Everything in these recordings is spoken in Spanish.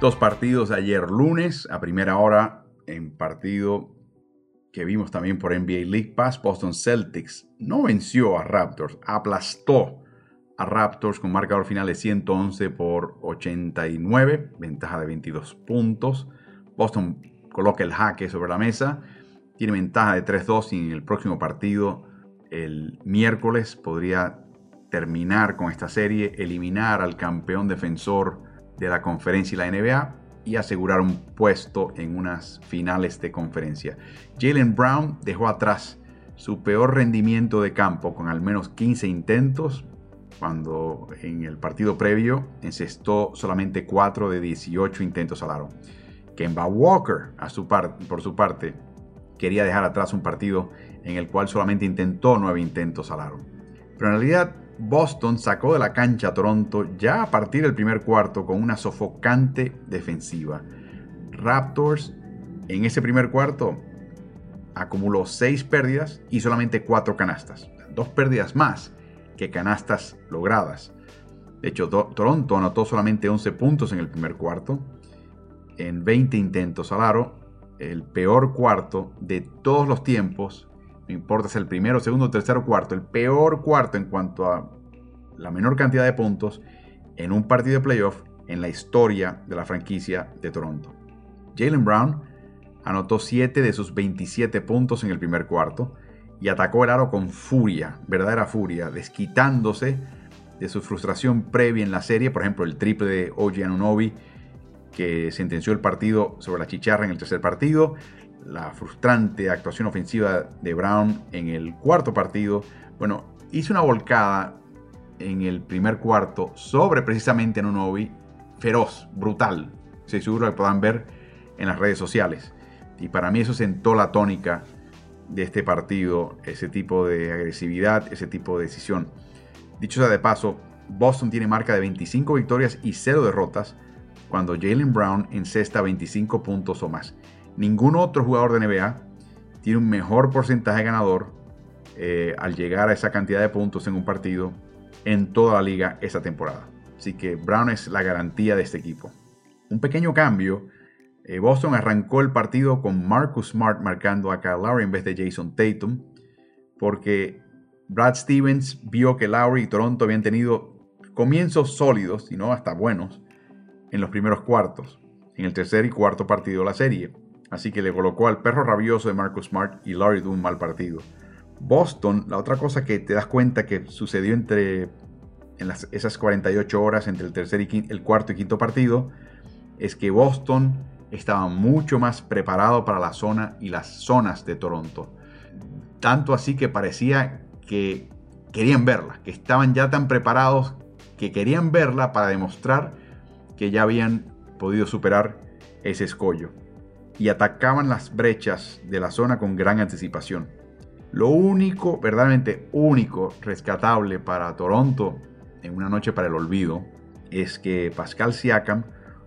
Dos partidos ayer lunes, a primera hora, en partido que vimos también por NBA League Pass, Boston Celtics no venció a Raptors, aplastó a Raptors con marcador final de 111 por 89, ventaja de 22 puntos. Boston coloca el jaque sobre la mesa, tiene ventaja de 3-2 y en el próximo partido, el miércoles, podría terminar con esta serie, eliminar al campeón defensor de la conferencia y la NBA y asegurar un puesto en unas finales de conferencia. Jalen Brown dejó atrás su peor rendimiento de campo con al menos 15 intentos, cuando en el partido previo encestó solamente 4 de 18 intentos al aro. Kemba Walker, a su por su parte, quería dejar atrás un partido en el cual solamente intentó 9 intentos al aro. Pero en realidad Boston sacó de la cancha a Toronto ya a partir del primer cuarto con una sofocante defensiva. Raptors en ese primer cuarto acumuló seis pérdidas y solamente cuatro canastas. Dos pérdidas más que canastas logradas. De hecho, Toronto anotó solamente 11 puntos en el primer cuarto, en 20 intentos al aro, el peor cuarto de todos los tiempos no importa si el primero, segundo, tercero, cuarto, el peor cuarto en cuanto a la menor cantidad de puntos en un partido de playoff en la historia de la franquicia de Toronto. Jalen Brown anotó 7 de sus 27 puntos en el primer cuarto y atacó el aro con furia, verdadera furia, desquitándose de su frustración previa en la serie, por ejemplo el triple de Anunobi que sentenció el partido sobre la chicharra en el tercer partido, la frustrante actuación ofensiva de Brown en el cuarto partido. Bueno, hizo una volcada en el primer cuarto sobre precisamente Anunobi, feroz, brutal. Estoy seguro que puedan ver en las redes sociales. Y para mí eso sentó la tónica de este partido, ese tipo de agresividad, ese tipo de decisión. Dicho sea de paso, Boston tiene marca de 25 victorias y 0 derrotas cuando Jalen Brown encesta 25 puntos o más. Ningún otro jugador de NBA tiene un mejor porcentaje ganador eh, al llegar a esa cantidad de puntos en un partido en toda la liga esta temporada. Así que Brown es la garantía de este equipo. Un pequeño cambio. Eh, Boston arrancó el partido con Marcus Smart marcando a Kyle Lowry en vez de Jason Tatum. Porque Brad Stevens vio que Lowry y Toronto habían tenido comienzos sólidos, y no hasta buenos, en los primeros cuartos, en el tercer y cuarto partido de la serie. Así que le colocó al perro rabioso de Marcus Smart y de un mal partido. Boston, la otra cosa que te das cuenta que sucedió entre en las, esas 48 horas entre el tercer y el cuarto y quinto partido, es que Boston estaba mucho más preparado para la zona y las zonas de Toronto. Tanto así que parecía que querían verla, que estaban ya tan preparados que querían verla para demostrar que ya habían podido superar ese escollo. Y atacaban las brechas de la zona con gran anticipación. Lo único, verdaderamente único, rescatable para Toronto en una noche para el olvido es que Pascal Siakam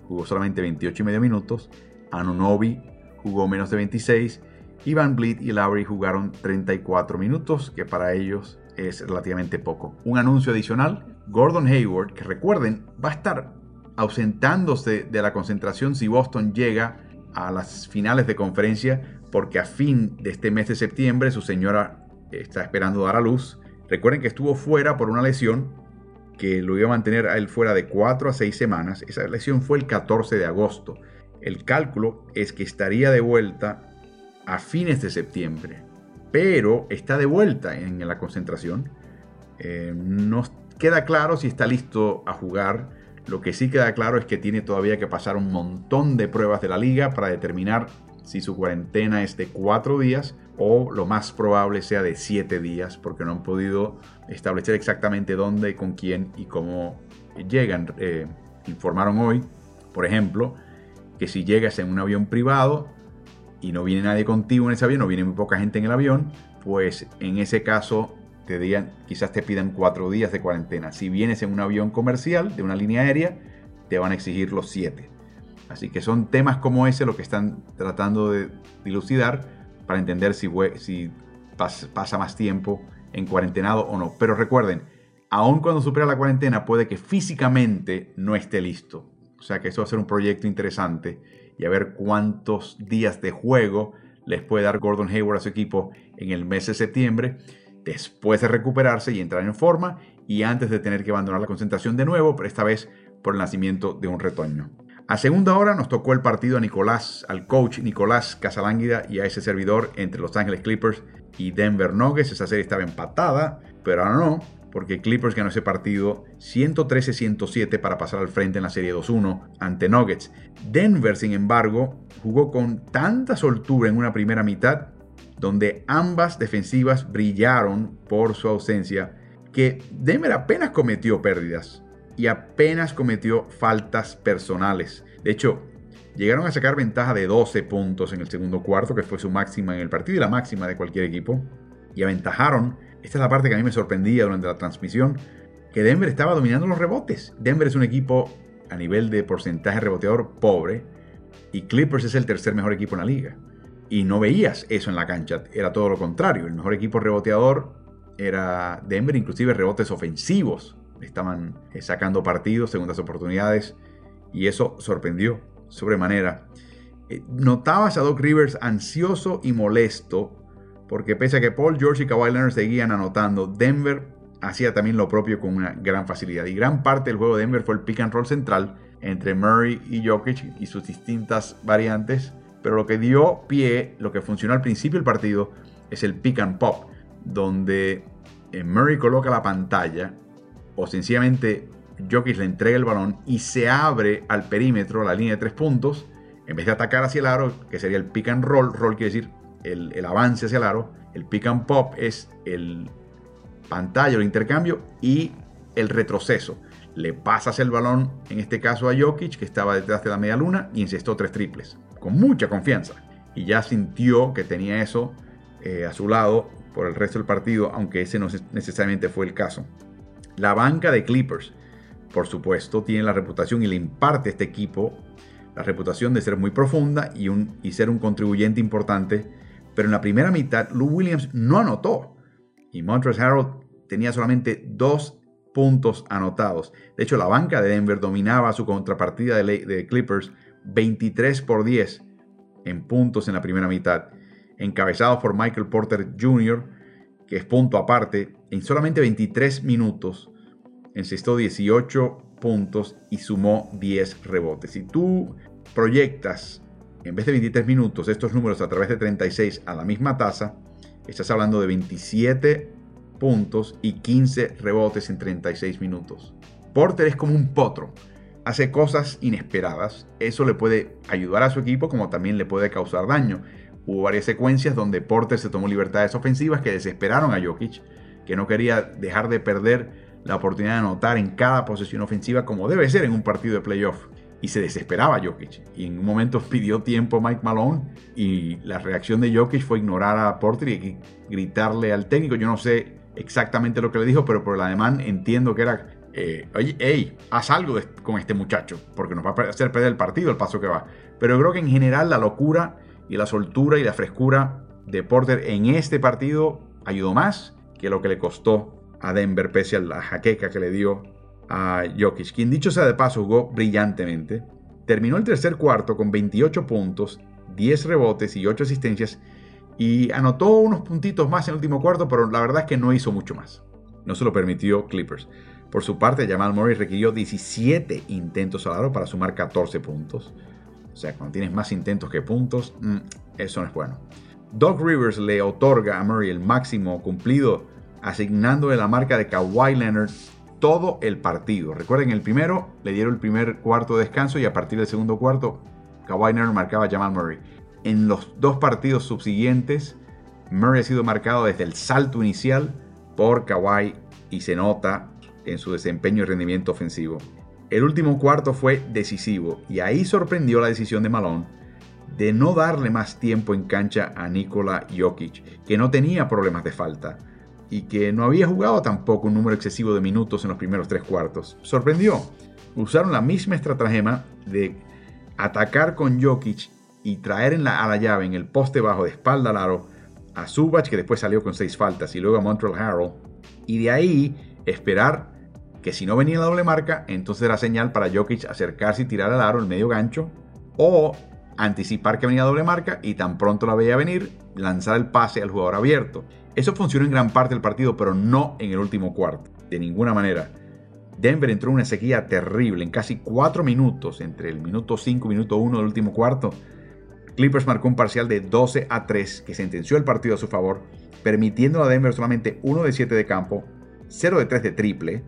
jugó solamente 28 y medio minutos, Anunobi jugó menos de 26 y Van Vliet y Lowry jugaron 34 minutos, que para ellos es relativamente poco. Un anuncio adicional, Gordon Hayward, que recuerden, va a estar ausentándose de la concentración si Boston llega a las finales de conferencia porque a fin de este mes de septiembre su señora está esperando dar a luz. Recuerden que estuvo fuera por una lesión que lo iba a mantener a él fuera de 4 a 6 semanas. Esa lesión fue el 14 de agosto. El cálculo es que estaría de vuelta a fines de septiembre, pero está de vuelta en la concentración. Eh, no queda claro si está listo a jugar. Lo que sí queda claro es que tiene todavía que pasar un montón de pruebas de la liga para determinar si su cuarentena es de cuatro días o lo más probable sea de siete días, porque no han podido establecer exactamente dónde, con quién y cómo llegan. Eh, informaron hoy, por ejemplo, que si llegas en un avión privado y no viene nadie contigo en ese avión, no viene muy poca gente en el avión, pues en ese caso te digan, quizás te pidan cuatro días de cuarentena. Si vienes en un avión comercial de una línea aérea, te van a exigir los siete. Así que son temas como ese lo que están tratando de dilucidar para entender si, pasa más tiempo en cuarentenado o no. Pero recuerden, aun cuando supera la cuarentena, puede que físicamente no esté listo. O sea que eso va a ser un proyecto interesante y a ver cuántos días de juego les puede dar Gordon Hayward a su equipo en el mes de septiembre después de recuperarse y entrar en forma y antes de tener que abandonar la concentración de nuevo, pero esta vez por el nacimiento de un retoño. A segunda hora nos tocó el partido a Nicolás, al coach Nicolás Casalánguida y a ese servidor entre Los Ángeles Clippers y Denver Nuggets. Esa serie estaba empatada, pero ahora no, porque Clippers ganó ese partido 113-107 para pasar al frente en la serie 2-1 ante Nuggets. Denver, sin embargo, jugó con tanta soltura en una primera mitad donde ambas defensivas brillaron por su ausencia, que Denver apenas cometió pérdidas y apenas cometió faltas personales. De hecho, llegaron a sacar ventaja de 12 puntos en el segundo cuarto, que fue su máxima en el partido y la máxima de cualquier equipo, y aventajaron. Esta es la parte que a mí me sorprendía durante la transmisión, que Denver estaba dominando los rebotes. Denver es un equipo a nivel de porcentaje reboteador pobre, y Clippers es el tercer mejor equipo en la liga y no veías eso en la cancha, era todo lo contrario. El mejor equipo reboteador era Denver, inclusive rebotes ofensivos. Estaban eh, sacando partidos, segundas oportunidades, y eso sorprendió sobremanera. Eh, notabas a Doc Rivers ansioso y molesto, porque pese a que Paul George y Kawhi Leonard seguían anotando, Denver hacía también lo propio con una gran facilidad. Y gran parte del juego de Denver fue el pick and roll central entre Murray y Jokic y sus distintas variantes pero lo que dio pie, lo que funcionó al principio del partido, es el pick and pop, donde eh, Murray coloca la pantalla o sencillamente Jokic le entrega el balón y se abre al perímetro, la línea de tres puntos, en vez de atacar hacia el aro, que sería el pick and roll, roll quiere decir el, avance hacia el aro, el pick and pop es el pantalla, el intercambio y el retroceso. Le pasas el balón, en este caso a Jokic, que estaba detrás de la media luna, y encestó tres triples con mucha confianza. Y ya sintió que tenía eso eh, a su lado por el resto del partido, aunque ese no necesariamente fue el caso. La banca de Clippers, por supuesto, tiene la reputación y le imparte a este equipo la reputación de ser muy profunda y, ser un contribuyente importante. Pero en la primera mitad, Lou Williams no anotó. Y Montrezl Harrell tenía solamente dos puntos anotados. De hecho, la banca de Denver dominaba su contrapartida de Clippers 23 por 10 en puntos en la primera mitad, encabezado por Michael Porter Jr., que es punto aparte, en solamente 23 minutos encestó 18 puntos y sumó 10 rebotes. Si tú proyectas en vez de 23 minutos estos números a través de 36 a la misma tasa, estás hablando de 27 puntos y 15 rebotes en 36 minutos. Porter es como un potro hace cosas inesperadas. Eso le puede ayudar a su equipo como también le puede causar daño. Hubo varias secuencias donde Porter se tomó libertades ofensivas que desesperaron a Jokic, que no quería dejar de perder la oportunidad de anotar en cada posesión ofensiva como debe ser en un partido de playoff. Y se desesperaba Jokic. Y en un momento pidió tiempo Mike Malone y la reacción de Jokic fue ignorar a Porter y gritarle al técnico. Yo no sé exactamente lo que le dijo, pero por el ademán entiendo que era eh, oye, hey, haz algo con este muchacho, porque nos va a hacer perder el partido el paso que va. Pero creo que en general la locura y la soltura y la frescura de Porter en este partido ayudó más que lo que le costó a Denver, pese a la jaqueca que le dio a Jokic, quien dicho sea de paso jugó brillantemente. Terminó el tercer cuarto con 28 puntos, 10 rebotes y 8 asistencias y anotó unos puntitos más en el último cuarto, pero la verdad es que no hizo mucho más. No se lo permitió Clippers. Por su parte, Jamal Murray requirió 17 intentos al aro para sumar 14 puntos. O sea, cuando tienes más intentos que puntos, mm, eso no es bueno. Doc Rivers le otorga a Murray el máximo cumplido, asignándole la marca de Kawhi Leonard todo el partido. Recuerden, el primero le dieron el primer cuarto de descanso y a partir del segundo cuarto, Kawhi Leonard marcaba a Jamal Murray. En los dos partidos subsiguientes, Murray ha sido marcado desde el salto inicial por Kawhi y se nota en su desempeño y rendimiento ofensivo. El último cuarto fue decisivo y ahí sorprendió la decisión de Malone de no darle más tiempo en cancha a Nikola Jokic, que no tenía problemas de falta y que no había jugado tampoco un número excesivo de minutos en los primeros tres cuartos. Sorprendió. Usaron la misma estratagema de atacar con Jokic y traer en la, a la llave en el poste bajo de espalda al aro a Subach, que después salió con seis faltas, y luego a Montreal Harrell. Y de ahí esperar que si no venía la doble marca, entonces era señal para Jokic acercarse y tirar al aro el medio gancho. O anticipar que venía doble marca y tan pronto la veía venir, lanzar el pase al jugador abierto. Eso funcionó en gran parte del partido, pero no en el último cuarto, de ninguna manera. Denver entró en una sequía terrible en casi 4 minutos, entre el minuto 5 y minuto 1 del último cuarto. Clippers marcó un parcial de 12 a 3 que sentenció el partido a su favor, permitiendo a Denver solamente 1 de 7 de campo, 0 de 3 de triple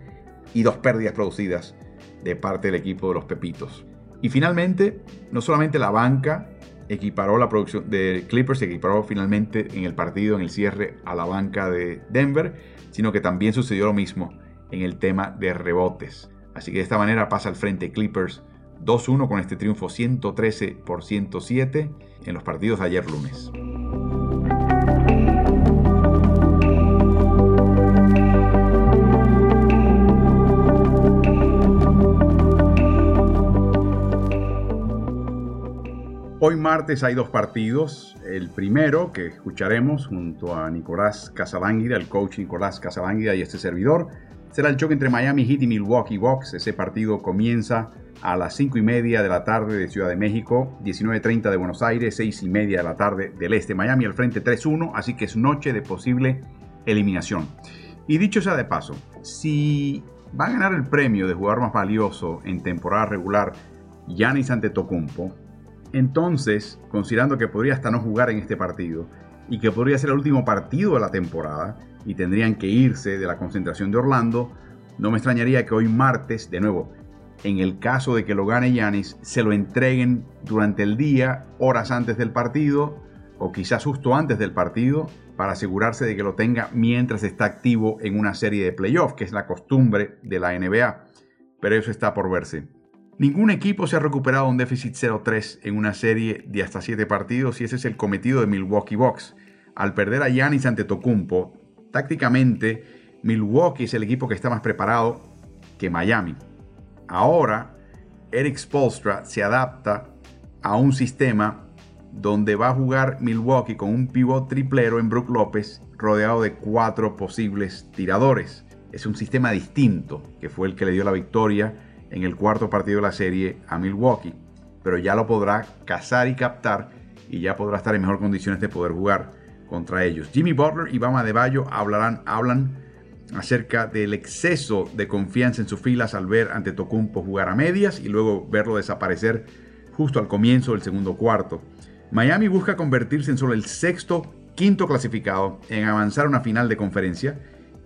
y dos pérdidas producidas de parte del equipo de los Pepitos. Y finalmente, no solamente la banca equiparó la producción de Clippers, se equiparó finalmente en el partido, en el cierre, a la banca de Denver, sino que también sucedió lo mismo en el tema de rebotes. Así que de esta manera pasa al frente Clippers 2-1 con este triunfo 113 por 107 en los partidos de ayer lunes. Hoy martes hay dos partidos. El primero que escucharemos junto a Nicolás Casalánguida, el coach Nicolás Casalánguida y este servidor, será el choque entre Miami Heat y Milwaukee Bucks. Ese partido comienza a las 5 y media de la tarde de Ciudad de México, 19.30 de Buenos Aires, 6 y media de la tarde del este. Miami al frente 3-1, así que es noche de posible eliminación. Y dicho sea de paso, si va a ganar el premio de jugador más valioso en temporada regular Giannis Antetokounmpo, entonces, considerando que podría hasta no jugar en este partido y que podría ser el último partido de la temporada y tendrían que irse de la concentración de Orlando, no me extrañaría que hoy martes, de nuevo, en el caso de que lo gane Yanis, se lo entreguen durante el día, horas antes del partido o quizás justo antes del partido, para asegurarse de que lo tenga mientras está activo en una serie de playoffs, que es la costumbre de la NBA. Pero eso está por verse. Ningún equipo se ha recuperado un déficit 0-3 en una serie de hasta 7 partidos y ese es el cometido de Milwaukee Bucks. Al perder a Giannis ante Tocumpo, tácticamente Milwaukee es el equipo que está más preparado que Miami. Ahora, Eric Spolstra se adapta a un sistema donde va a jugar Milwaukee con un pivot triplero en Brook López rodeado de cuatro posibles tiradores. Es un sistema distinto que fue el que le dio la victoria en el cuarto partido de la serie a Milwaukee, pero ya lo podrá cazar y captar y ya podrá estar en mejor condiciones de poder jugar contra ellos. Jimmy Butler y Bama de Bayo hablarán, hablan acerca del exceso de confianza en sus filas al ver ante Tocumpo jugar a medias y luego verlo desaparecer justo al comienzo del segundo cuarto. Miami busca convertirse en solo el sexto, quinto clasificado en avanzar a una final de conferencia.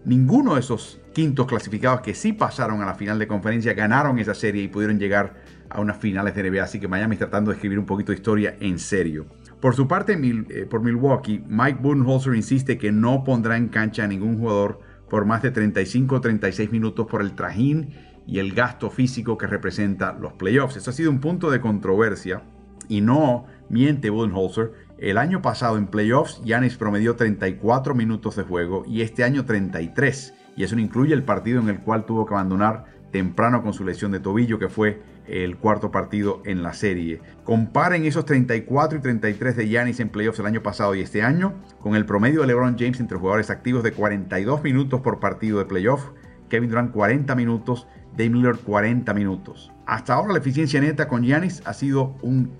Ninguno de esos quintos clasificados que sí pasaron a la final de conferencia, ganaron esa serie y pudieron llegar a unas finales de NBA. Así que Miami está tratando de escribir un poquito de historia en serio. Por su parte, eh, por Milwaukee, Mike Budenholzer insiste que no pondrá en cancha a ningún jugador por más de 35 o 36 minutos por el trajín y el gasto físico que representa los playoffs. Eso ha sido un punto de controversia y no miente Budenholzer. El año pasado en playoffs, Yanis promedió 34 minutos de juego y este año 33 y eso no incluye el partido en el cual tuvo que abandonar temprano con su lesión de tobillo, que fue el cuarto partido en la serie. Comparen esos 34 y 33 de Giannis en playoffs el año pasado y este año con el promedio de LeBron James entre jugadores activos de 42 minutos por partido de playoff, Kevin Durant 40 minutos, Dame Lillard 40 minutos. Hasta ahora la eficiencia neta con Giannis ha sido un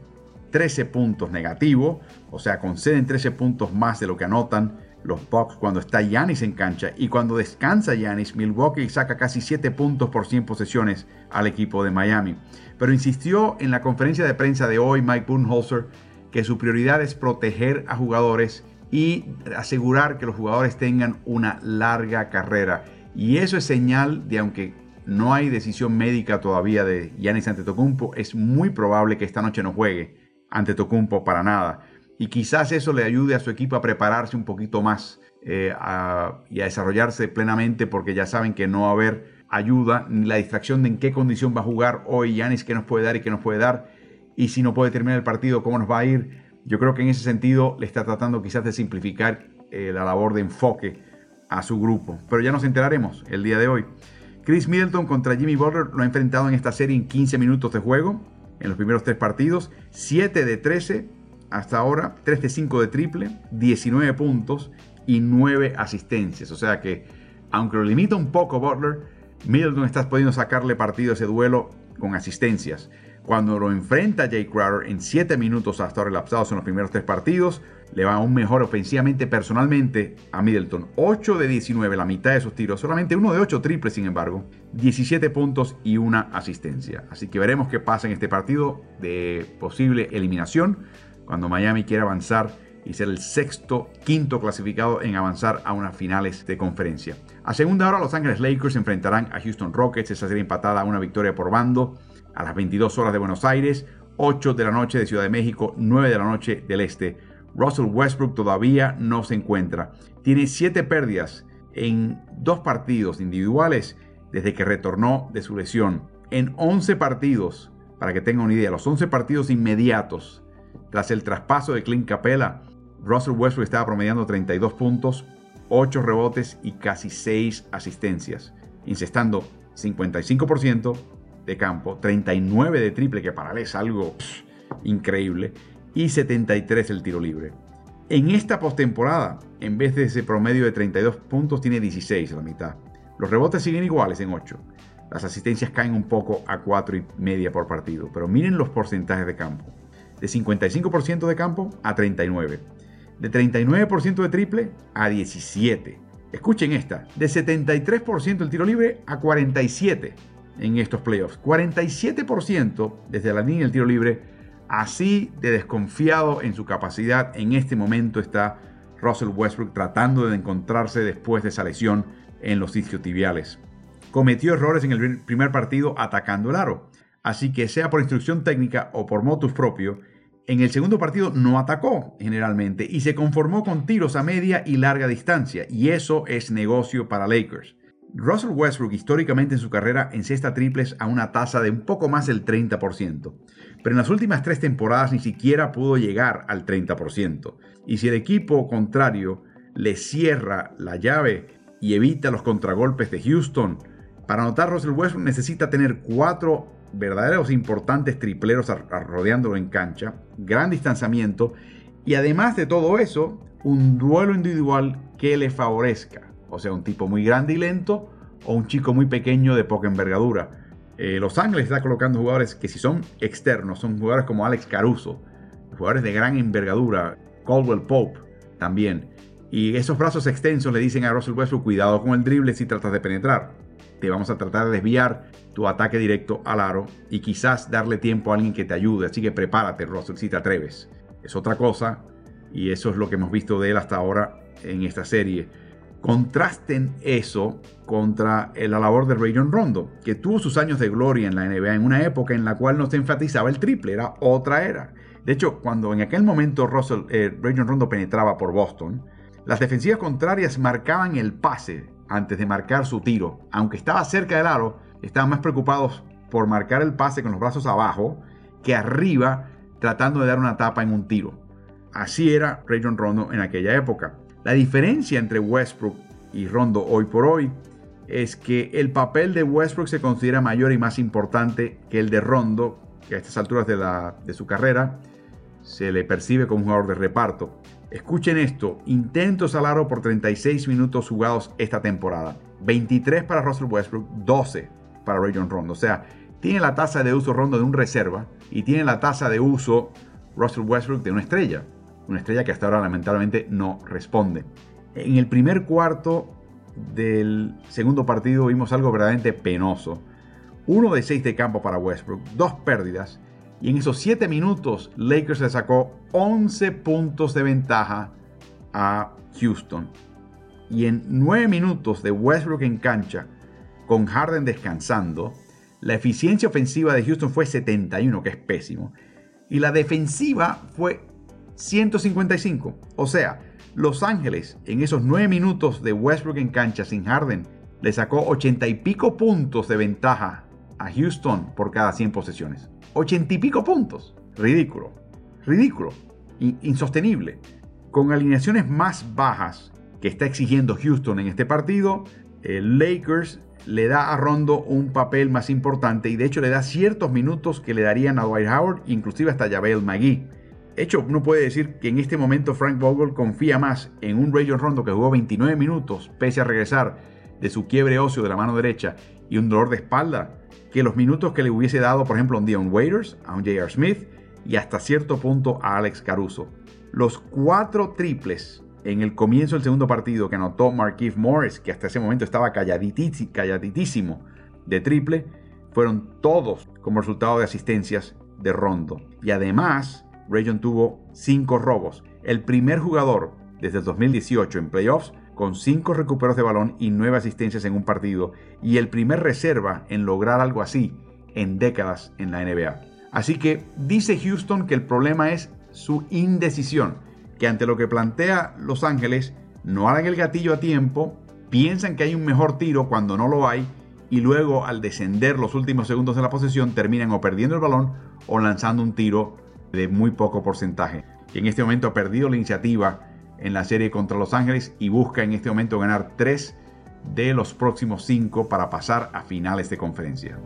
13 puntos negativo, o sea, conceden 13 puntos más de lo que anotan los Bucks cuando está Yanis en cancha y cuando descansa Yanis, Milwaukee saca casi 7 puntos por 100 posesiones al equipo de Miami. Pero insistió en la conferencia de prensa de hoy Mike Budenholzer que su prioridad es proteger a jugadores y asegurar que los jugadores tengan una larga carrera. Y eso es señal de aunque no hay decisión médica todavía de Giannis Antetokounmpo, es muy probable que esta noche no juegue Antetokounmpo para nada. Y quizás eso le ayude a su equipo a prepararse un poquito más eh, y a desarrollarse plenamente porque ya saben que no va a haber ayuda ni la distracción de en qué condición va a jugar hoy Giannis, qué nos puede dar y qué nos puede dar. Y si no puede terminar el partido, cómo nos va a ir. Yo creo que en ese sentido le está tratando quizás de simplificar eh, la labor de enfoque a su grupo. Pero ya nos enteraremos el día de hoy. Chris Middleton contra Jimmy Butler lo ha enfrentado en esta serie en 15 minutos de juego, en los primeros tres partidos, 7 de 13 hasta ahora, 3 de 5 de triple, 19 puntos y 9 asistencias. O sea que, aunque lo limita un poco Butler, Middleton está pudiendo sacarle partido a ese duelo con asistencias. Cuando lo enfrenta Jay Crowder en 7 minutos hasta ahora elapsados en los primeros tres partidos, le va aún mejor ofensivamente personalmente a Middleton. 8 de 19, la mitad de sus tiros, solamente uno de 8 triples sin embargo, 17 puntos y una asistencia. Así que veremos qué pasa en este partido de posible eliminación cuando Miami quiera avanzar y ser el sexto, quinto clasificado en avanzar a unas finales de conferencia. A segunda hora, Los Ángeles Lakers enfrentarán a Houston Rockets, esa serie empatada a una victoria por bando a las 22 horas de Buenos Aires, 8 de la noche de Ciudad de México, 9 de la noche del Este. Russell Westbrook todavía no se encuentra. Tiene 7 pérdidas en dos partidos individuales desde que retornó de su lesión. En 11 partidos, para que tengan una idea, los 11 partidos inmediatos tras el traspaso de Clint Capella, Russell Westbrook estaba promediando 32 puntos, 8 rebotes y casi 6 asistencias, incestando 55% de campo, 39 de triple, que para él es algo increíble, y 73 el tiro libre. En esta postemporada, en vez de ese promedio de 32 puntos, tiene 16 a la mitad. Los rebotes siguen iguales en 8. Las asistencias caen un poco a 4 y media por partido, pero miren los porcentajes de campo. De 55% de campo a 39. De 39% de triple a 17. Escuchen esta, de 73% el tiro libre a 47 en estos playoffs. 47% desde la línea del tiro libre. Así de desconfiado en su capacidad en este momento está Russell Westbrook tratando de encontrarse después de esa lesión en los isquiotibiales. Cometió errores en el primer partido atacando el aro. Así que sea por instrucción técnica o por motus propio, en el segundo partido no atacó generalmente y se conformó con tiros a media y larga distancia. Y eso es negocio para Lakers. Russell Westbrook históricamente en su carrera encesta triples a una tasa de un poco más del 30%, pero en las últimas tres temporadas ni siquiera pudo llegar al 30%. Y si el equipo contrario le cierra la llave y evita los contragolpes de Houston, para anotar Russell Westbrook necesita tener cuatro verdaderos importantes tripleros rodeándolo en cancha, gran distanciamiento y además de todo eso, un duelo individual que le favorezca o sea, un tipo muy grande y lento o un chico muy pequeño de poca envergadura. Eh, Los Ángeles está colocando jugadores que si son externos, son jugadores como Alex Caruso, jugadores de gran envergadura, Caldwell Pope también. Y esos brazos extensos le dicen a Russell Westbrook, cuidado con el drible si tratas de penetrar. Te vamos a tratar de desviar tu ataque directo al aro y quizás darle tiempo a alguien que te ayude. Así que prepárate, Russell, si te atreves. Es otra cosa y eso es lo que hemos visto de él hasta ahora en esta serie. Contrasten eso contra la labor de Rayon Rondo, que tuvo sus años de gloria en la NBA en una época en la cual no se enfatizaba el triple, era otra era. De hecho, cuando en aquel momento Russell, eh, Rayon Rondo penetraba por Boston, las defensivas contrarias marcaban el pase antes de marcar su tiro. Aunque estaba cerca del aro, estaban más preocupados por marcar el pase con los brazos abajo que arriba tratando de dar una tapa en un tiro. Así era Rayon Rondo en aquella época. La diferencia entre Westbrook y Rondo hoy por hoy es que el papel de Westbrook se considera mayor y más importante que el de Rondo, que a estas alturas de, su carrera se le percibe como un jugador de reparto. Escuchen esto, intentos al aro por 36 minutos jugados esta temporada. 23 para Russell Westbrook, 12 para Rayon Rondo. O sea, tiene la tasa de uso Rondo de un reserva y tiene la tasa de uso Russell Westbrook de una estrella una estrella que hasta ahora lamentablemente no responde. En el primer cuarto del segundo partido vimos algo verdaderamente penoso. Uno de seis de campo para Westbrook, dos pérdidas, y en esos siete minutos Lakers le sacó 11 puntos de ventaja a Houston. y en 9 minutos de Westbrook en cancha, con Harden descansando, la eficiencia ofensiva de Houston fue 71, que es pésimo, y la defensiva fue 155. O sea, Los Ángeles en esos 9 minutos de Westbrook en cancha sin Harden le sacó 80 y pico puntos de ventaja a Houston por cada 100 posesiones. 80 y pico puntos. Ridículo. Ridículo. insostenible. Con alineaciones más bajas que está exigiendo Houston en este partido, el Lakers le da a Rondo un papel más importante y de hecho le da ciertos minutos que le darían a Dwight Howard, inclusive hasta Javel McGee. Hecho, uno puede decir que en este momento Frank Vogel confía más en un Rayon Rondo que jugó 29 minutos, pese a regresar de su quiebre óseo de la mano derecha y un dolor de espalda, que los minutos que le hubiese dado, por ejemplo, a un Dion Waiters, a un J.R. Smith y hasta cierto punto a Alex Caruso. Los cuatro triples en el comienzo del segundo partido que anotó Marquise Morris, que hasta ese momento estaba calladitísimo de triple, fueron todos como resultado de asistencias de Rondo. Y además, Rayon tuvo cinco robos. El primer jugador desde el 2018 en playoffs con cinco recuperos de balón y nueve asistencias en un partido, y el primer reserva en lograr algo así en décadas en la NBA. Así que dice Houston que el problema es su indecisión que ante lo que plantea Los Ángeles no harán el gatillo a tiempo, piensan que hay un mejor tiro cuando no lo hay y luego al descender los últimos segundos de la posesión terminan o perdiendo el balón o lanzando un tiro de muy poco porcentaje. En este momento ha perdido la iniciativa en la serie contra Los Ángeles y busca en este momento ganar tres de los próximos cinco para pasar a finales de conferencia.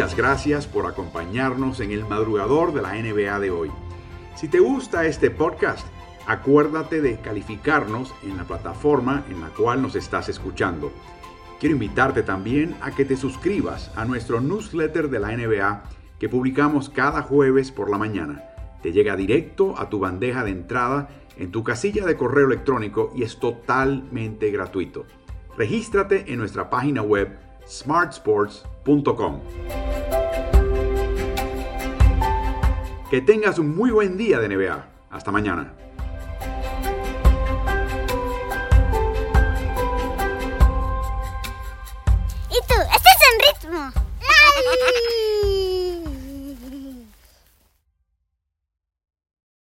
Muchas gracias por acompañarnos en el madrugador de la NBA de hoy. Si te gusta este podcast, acuérdate de calificarnos en la plataforma en la cual nos estás escuchando. Quiero invitarte también a que te suscribas a nuestro newsletter de la NBA que publicamos cada jueves por la mañana. Te llega directo a tu bandeja de entrada en tu casilla de correo electrónico y es totalmente gratuito. Regístrate en nuestra página web smartsports.com. Que tengas un muy buen día de NBA. Hasta mañana.